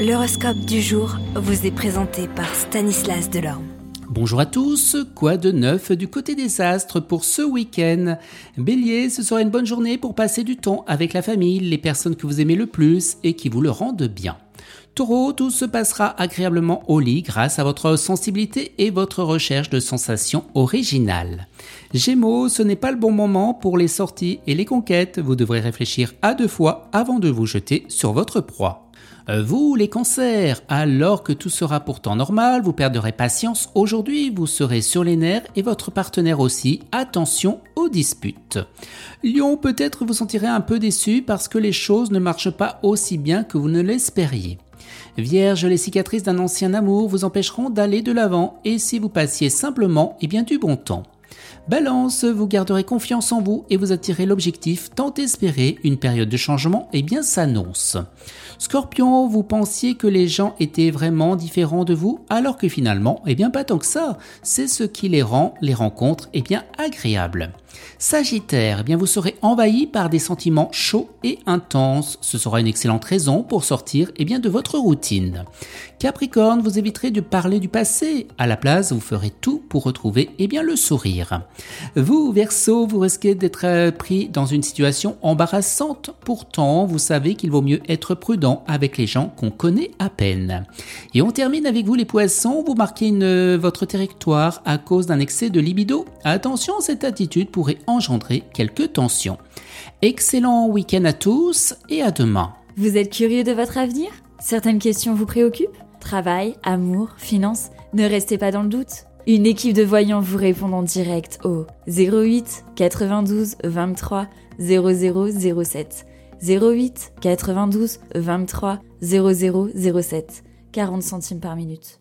L'horoscope du jour vous est présenté par Stanislas Delorme. Bonjour à tous, quoi de neuf du côté des astres pour ce week-end? Bélier, ce sera une bonne journée pour passer du temps avec la famille, les personnes que vous aimez le plus et qui vous le rendent bien. Taureau, tout se passera agréablement au lit grâce à votre sensibilité et votre recherche de sensations originales. Gémeaux, ce n'est pas le bon moment pour les sorties et les conquêtes, vous devrez réfléchir à deux fois avant de vous jeter sur votre proie. Euh, vous, les cancers, alors que tout sera pourtant normal, vous perdrez patience aujourd'hui, vous serez sur les nerfs et votre partenaire aussi. Attention disputes. Lion, peut-être vous sentirez un peu déçu parce que les choses ne marchent pas aussi bien que vous ne l'espériez. Vierge, les cicatrices d'un ancien amour vous empêcheront d'aller de l'avant et si vous passiez simplement, et eh bien du bon temps. Balance, vous garderez confiance en vous et vous attirez l'objectif tant espéré, une période de changement et eh bien s'annonce. Scorpion, vous pensiez que les gens étaient vraiment différents de vous alors que finalement, eh bien pas tant que ça, c'est ce qui les rend les rencontres eh bien agréables. Sagittaire, eh bien vous serez envahi par des sentiments chauds et intenses. Ce sera une excellente raison pour sortir eh bien, de votre routine. Capricorne, vous éviterez de parler du passé. À la place, vous ferez tout pour retrouver eh bien, le sourire. Vous, Verseau, vous risquez d'être euh, pris dans une situation embarrassante. Pourtant, vous savez qu'il vaut mieux être prudent avec les gens qu'on connaît à peine. Et on termine avec vous, les poissons. Vous marquez une, votre territoire à cause d'un excès de libido. Attention, cette attitude pourrait engendrer quelques tensions. Excellent week-end à tous et à demain. Vous êtes curieux de votre avenir? Certaines questions vous préoccupent? Travail, amour, finances? Ne restez pas dans le doute. Une équipe de voyants vous répond en direct au 08 92 23 0007. 08 92 23 0007. 40 centimes par minute.